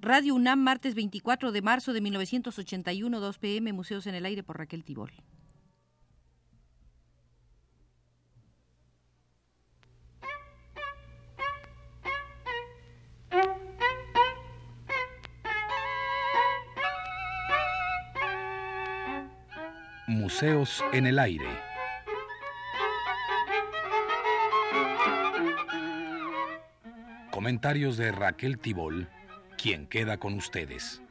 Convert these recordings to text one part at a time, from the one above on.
Radio UNAM, martes 24 de marzo de 1981, 2 pm, Museos en el Aire por Raquel Tibol. Museos en el Aire. Comentarios de Raquel Tibol quien queda con ustedes.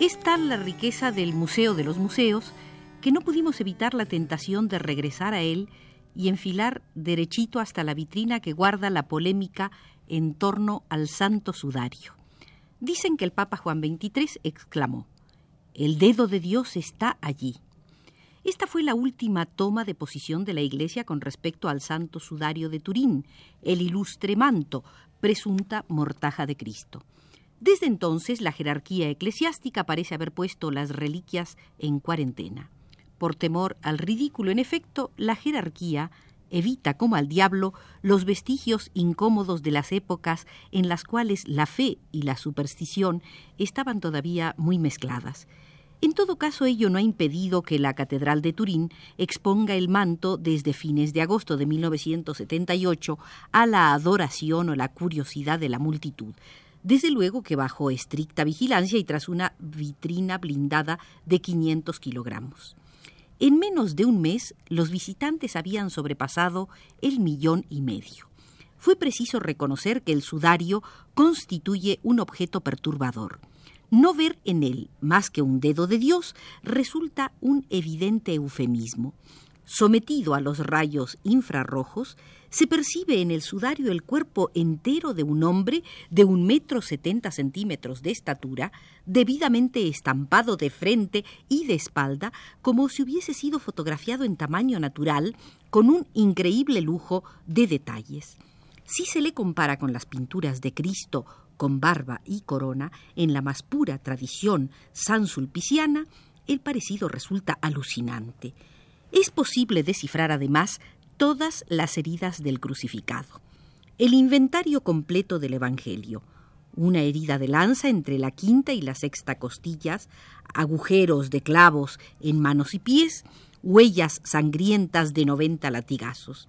Es tal la riqueza del Museo de los Museos que no pudimos evitar la tentación de regresar a él y enfilar derechito hasta la vitrina que guarda la polémica en torno al Santo Sudario. Dicen que el Papa Juan XXIII exclamó, el dedo de Dios está allí. Esta fue la última toma de posición de la Iglesia con respecto al Santo Sudario de Turín, el ilustre manto, presunta mortaja de Cristo. Desde entonces la jerarquía eclesiástica parece haber puesto las reliquias en cuarentena. Por temor al ridículo, en efecto, la jerarquía evita como al diablo los vestigios incómodos de las épocas en las cuales la fe y la superstición estaban todavía muy mezcladas. En todo caso, ello no ha impedido que la Catedral de Turín exponga el manto desde fines de agosto de 1978 a la adoración o la curiosidad de la multitud. Desde luego que bajo estricta vigilancia y tras una vitrina blindada de 500 kilogramos. En menos de un mes, los visitantes habían sobrepasado el millón y medio. Fue preciso reconocer que el sudario constituye un objeto perturbador. No ver en él más que un dedo de Dios resulta un evidente eufemismo. Sometido a los rayos infrarrojos, se percibe en el sudario el cuerpo entero de un hombre de un metro setenta centímetros de estatura, debidamente estampado de frente y de espalda, como si hubiese sido fotografiado en tamaño natural, con un increíble lujo de detalles. Si se le compara con las pinturas de Cristo con barba y corona, en la más pura tradición sansulpiciana, el parecido resulta alucinante. Es posible descifrar además todas las heridas del crucificado. El inventario completo del Evangelio. Una herida de lanza entre la quinta y la sexta costillas, agujeros de clavos en manos y pies, huellas sangrientas de noventa latigazos.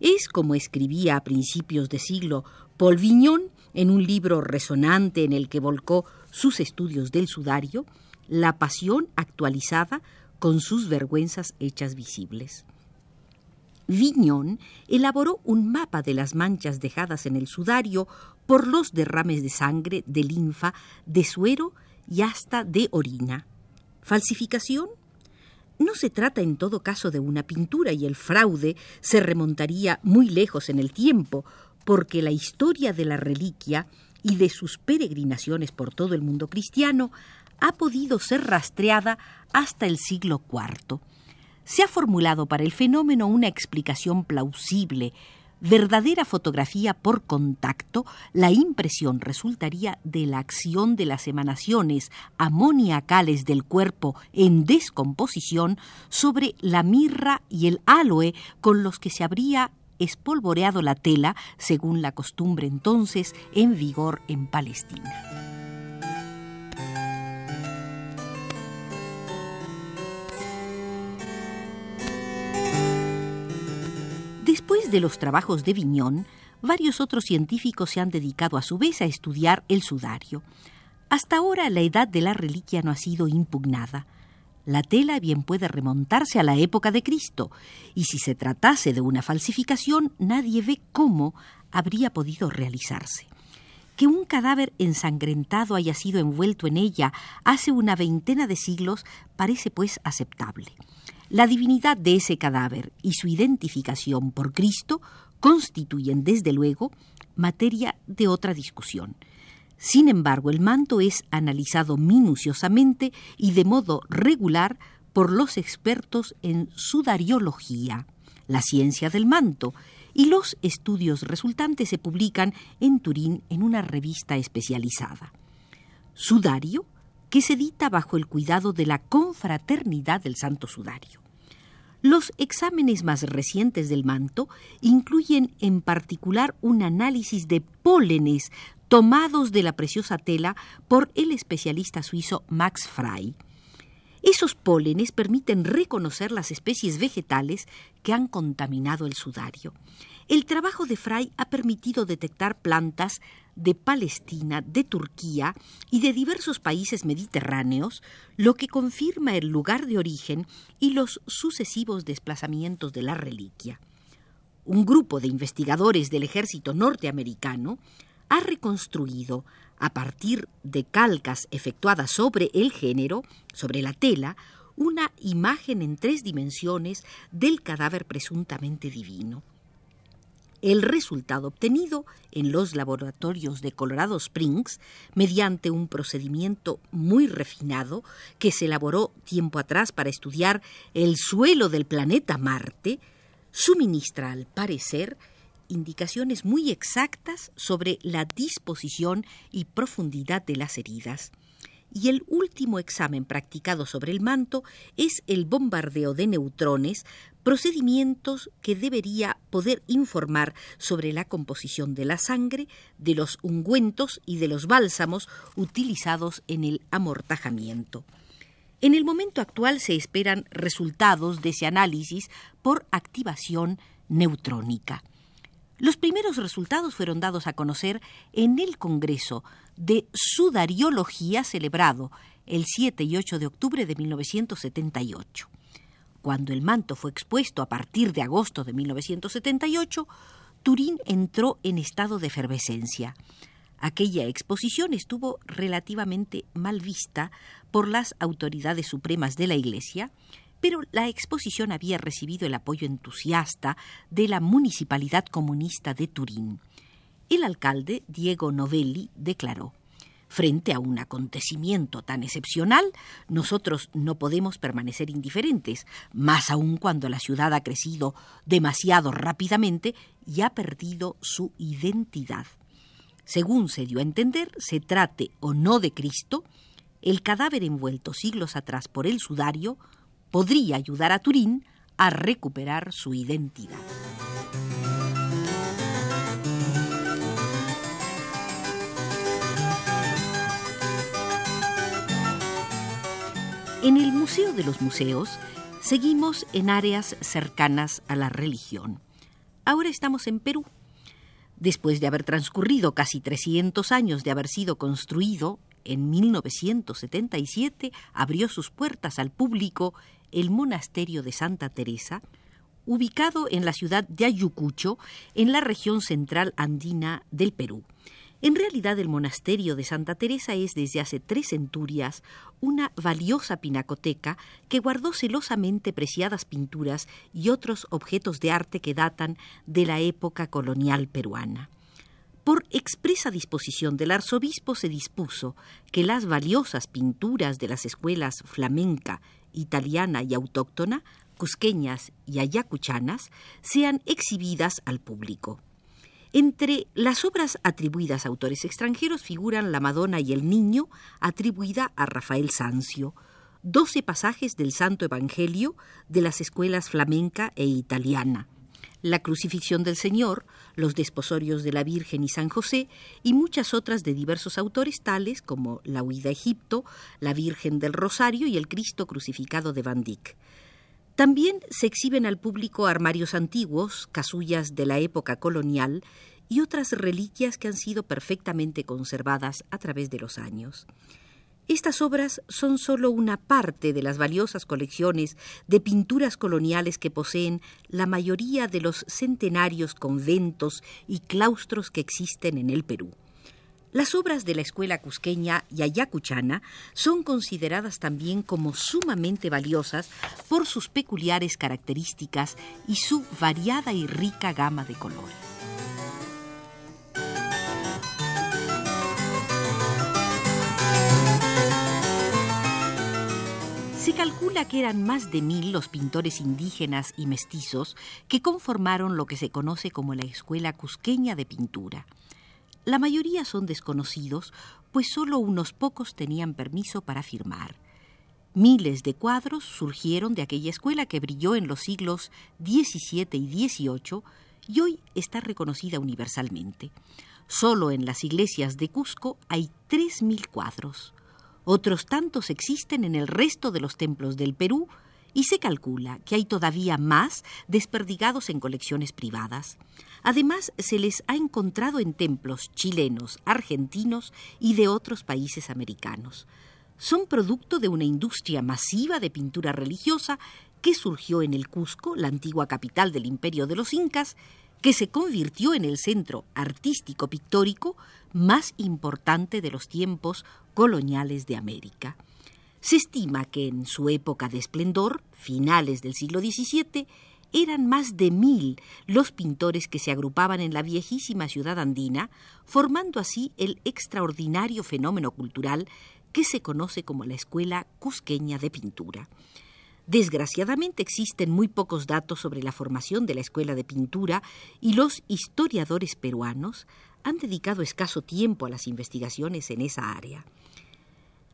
Es como escribía a principios de siglo Paul Vignon en un libro resonante en el que volcó sus estudios del sudario, la pasión actualizada con sus vergüenzas hechas visibles. Vignon elaboró un mapa de las manchas dejadas en el sudario por los derrames de sangre, de linfa, de suero y hasta de orina. ¿Falsificación? No se trata en todo caso de una pintura y el fraude se remontaría muy lejos en el tiempo, porque la historia de la reliquia y de sus peregrinaciones por todo el mundo cristiano ha podido ser rastreada hasta el siglo IV. Se ha formulado para el fenómeno una explicación plausible, verdadera fotografía por contacto, la impresión resultaría de la acción de las emanaciones amoniacales del cuerpo en descomposición sobre la mirra y el aloe con los que se habría espolvoreado la tela, según la costumbre entonces en vigor en Palestina. Después de los trabajos de Viñón, varios otros científicos se han dedicado a su vez a estudiar el sudario. Hasta ahora la edad de la reliquia no ha sido impugnada. La tela bien puede remontarse a la época de Cristo, y si se tratase de una falsificación, nadie ve cómo habría podido realizarse. Que un cadáver ensangrentado haya sido envuelto en ella hace una veintena de siglos parece pues aceptable. La divinidad de ese cadáver y su identificación por Cristo constituyen, desde luego, materia de otra discusión. Sin embargo, el manto es analizado minuciosamente y de modo regular por los expertos en sudariología, la ciencia del manto, y los estudios resultantes se publican en Turín en una revista especializada. Sudario que se edita bajo el cuidado de la Confraternidad del Santo Sudario. Los exámenes más recientes del manto incluyen en particular un análisis de pólenes tomados de la preciosa tela por el especialista suizo Max Frey. Esos pólenes permiten reconocer las especies vegetales que han contaminado el sudario. El trabajo de Frey ha permitido detectar plantas de Palestina, de Turquía y de diversos países mediterráneos, lo que confirma el lugar de origen y los sucesivos desplazamientos de la reliquia. Un grupo de investigadores del ejército norteamericano ha reconstruido, a partir de calcas efectuadas sobre el género, sobre la tela, una imagen en tres dimensiones del cadáver presuntamente divino. El resultado obtenido en los laboratorios de Colorado Springs, mediante un procedimiento muy refinado que se elaboró tiempo atrás para estudiar el suelo del planeta Marte, suministra al parecer indicaciones muy exactas sobre la disposición y profundidad de las heridas. Y el último examen practicado sobre el manto es el bombardeo de neutrones, procedimientos que debería poder informar sobre la composición de la sangre, de los ungüentos y de los bálsamos utilizados en el amortajamiento. En el momento actual se esperan resultados de ese análisis por activación neutrónica. Los primeros resultados fueron dados a conocer en el Congreso de Sudariología celebrado el 7 y 8 de octubre de 1978. Cuando el manto fue expuesto a partir de agosto de 1978, Turín entró en estado de efervescencia. Aquella exposición estuvo relativamente mal vista por las autoridades supremas de la Iglesia, pero la exposición había recibido el apoyo entusiasta de la Municipalidad Comunista de Turín. El alcalde, Diego Novelli, declaró Frente a un acontecimiento tan excepcional, nosotros no podemos permanecer indiferentes, más aún cuando la ciudad ha crecido demasiado rápidamente y ha perdido su identidad. Según se dio a entender, se trate o no de Cristo, el cadáver envuelto siglos atrás por el sudario podría ayudar a Turín a recuperar su identidad. Museo de los Museos seguimos en áreas cercanas a la religión. Ahora estamos en Perú. Después de haber transcurrido casi 300 años de haber sido construido, en 1977 abrió sus puertas al público el monasterio de Santa Teresa, ubicado en la ciudad de Ayacucho, en la región central andina del Perú. En realidad el monasterio de Santa Teresa es desde hace tres centurias una valiosa pinacoteca que guardó celosamente preciadas pinturas y otros objetos de arte que datan de la época colonial peruana. Por expresa disposición del arzobispo se dispuso que las valiosas pinturas de las escuelas flamenca italiana y autóctona, cusqueñas y ayacuchanas, sean exhibidas al público. Entre las obras atribuidas a autores extranjeros figuran La Madonna y el Niño, atribuida a Rafael Sanzio, doce pasajes del Santo Evangelio de las escuelas flamenca e italiana, la crucifixión del Señor, los desposorios de la Virgen y San José y muchas otras de diversos autores tales como La huida a Egipto, La Virgen del Rosario y el Cristo crucificado de Van Dyck. También se exhiben al público armarios antiguos, casullas de la época colonial y otras reliquias que han sido perfectamente conservadas a través de los años. Estas obras son solo una parte de las valiosas colecciones de pinturas coloniales que poseen la mayoría de los centenarios conventos y claustros que existen en el Perú. Las obras de la escuela cusqueña y ayacuchana son consideradas también como sumamente valiosas por sus peculiares características y su variada y rica gama de colores. Se calcula que eran más de mil los pintores indígenas y mestizos que conformaron lo que se conoce como la Escuela Cusqueña de Pintura. La mayoría son desconocidos pues solo unos pocos tenían permiso para firmar. Miles de cuadros surgieron de aquella escuela que brilló en los siglos XVII y XVIII y hoy está reconocida universalmente. Solo en las iglesias de Cusco hay 3.000 cuadros. Otros tantos existen en el resto de los templos del Perú y se calcula que hay todavía más desperdigados en colecciones privadas. Además, se les ha encontrado en templos chilenos, argentinos y de otros países americanos son producto de una industria masiva de pintura religiosa que surgió en el Cusco, la antigua capital del imperio de los incas, que se convirtió en el centro artístico pictórico más importante de los tiempos coloniales de América. Se estima que en su época de esplendor, finales del siglo XVII, eran más de mil los pintores que se agrupaban en la viejísima ciudad andina, formando así el extraordinario fenómeno cultural que se conoce como la Escuela Cusqueña de Pintura. Desgraciadamente existen muy pocos datos sobre la formación de la Escuela de Pintura y los historiadores peruanos han dedicado escaso tiempo a las investigaciones en esa área.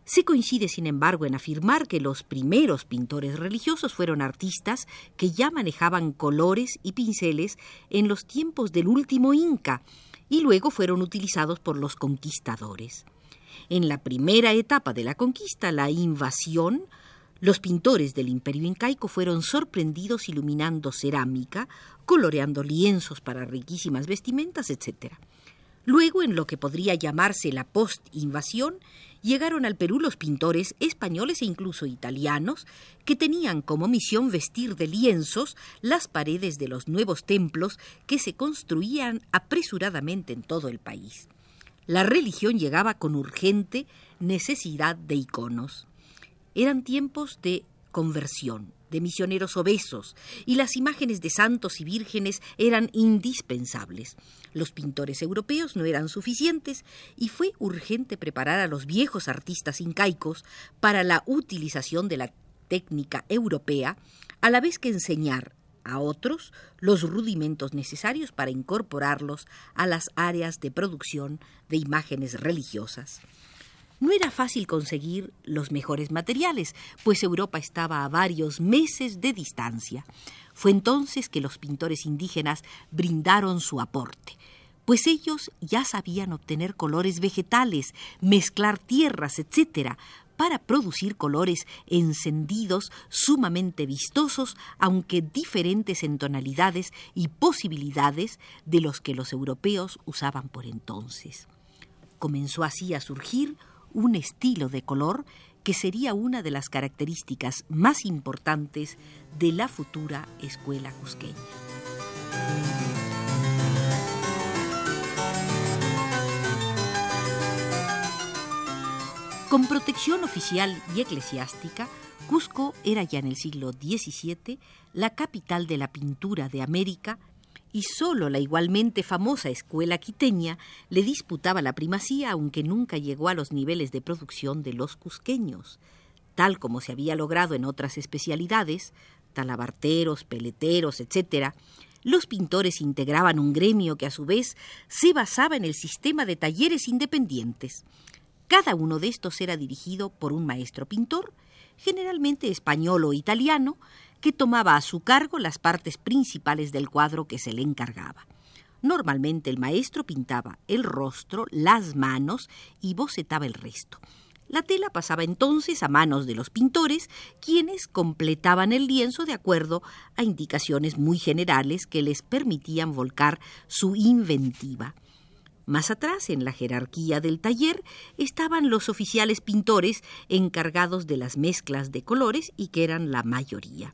Se coincide, sin embargo, en afirmar que los primeros pintores religiosos fueron artistas que ya manejaban colores y pinceles en los tiempos del último Inca y luego fueron utilizados por los conquistadores. En la primera etapa de la conquista, la invasión, los pintores del imperio incaico fueron sorprendidos iluminando cerámica, coloreando lienzos para riquísimas vestimentas, etc. Luego, en lo que podría llamarse la post-invasión, llegaron al Perú los pintores españoles e incluso italianos, que tenían como misión vestir de lienzos las paredes de los nuevos templos que se construían apresuradamente en todo el país la religión llegaba con urgente necesidad de iconos. Eran tiempos de conversión, de misioneros obesos, y las imágenes de santos y vírgenes eran indispensables. Los pintores europeos no eran suficientes y fue urgente preparar a los viejos artistas incaicos para la utilización de la técnica europea, a la vez que enseñar a otros los rudimentos necesarios para incorporarlos a las áreas de producción de imágenes religiosas. No era fácil conseguir los mejores materiales, pues Europa estaba a varios meses de distancia. Fue entonces que los pintores indígenas brindaron su aporte, pues ellos ya sabían obtener colores vegetales, mezclar tierras, etc., para producir colores encendidos sumamente vistosos, aunque diferentes en tonalidades y posibilidades de los que los europeos usaban por entonces. Comenzó así a surgir un estilo de color que sería una de las características más importantes de la futura escuela cusqueña. Con protección oficial y eclesiástica, Cusco era ya en el siglo XVII la capital de la pintura de América y solo la igualmente famosa escuela quiteña le disputaba la primacía, aunque nunca llegó a los niveles de producción de los cusqueños. Tal como se había logrado en otras especialidades, talabarteros, peleteros, etc., los pintores integraban un gremio que a su vez se basaba en el sistema de talleres independientes. Cada uno de estos era dirigido por un maestro pintor, generalmente español o italiano, que tomaba a su cargo las partes principales del cuadro que se le encargaba. Normalmente el maestro pintaba el rostro, las manos y bocetaba el resto. La tela pasaba entonces a manos de los pintores, quienes completaban el lienzo de acuerdo a indicaciones muy generales que les permitían volcar su inventiva. Más atrás, en la jerarquía del taller, estaban los oficiales pintores encargados de las mezclas de colores y que eran la mayoría.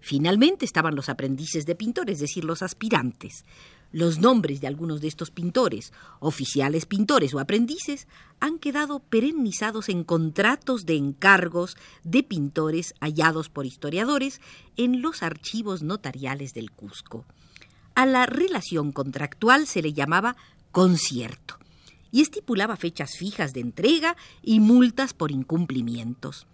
Finalmente estaban los aprendices de pintor, es decir, los aspirantes. Los nombres de algunos de estos pintores, oficiales pintores o aprendices, han quedado perennizados en contratos de encargos de pintores hallados por historiadores en los archivos notariales del Cusco. A la relación contractual se le llamaba concierto y estipulaba fechas fijas de entrega y multas por incumplimientos.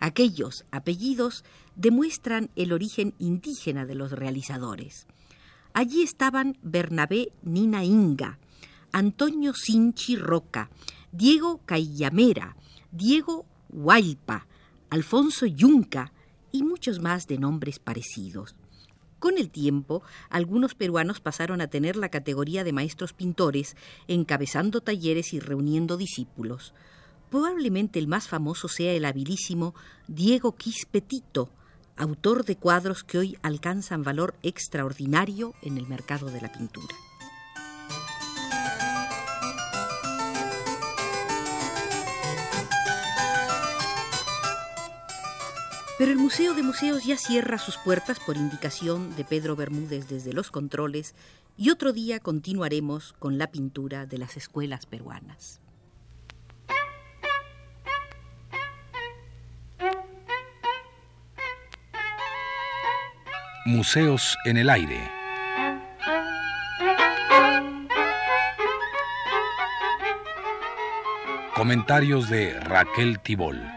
Aquellos apellidos demuestran el origen indígena de los realizadores. Allí estaban Bernabé Nina Inga, Antonio Sinchi Roca, Diego Caillamera, Diego Hualpa, Alfonso Yunca y muchos más de nombres parecidos. Con el tiempo, algunos peruanos pasaron a tener la categoría de maestros pintores, encabezando talleres y reuniendo discípulos. Probablemente el más famoso sea el habilísimo Diego Quispetito, autor de cuadros que hoy alcanzan valor extraordinario en el mercado de la pintura. Pero el Museo de Museos ya cierra sus puertas por indicación de Pedro Bermúdez desde los controles y otro día continuaremos con la pintura de las escuelas peruanas. Museos en el aire. Comentarios de Raquel Tibol.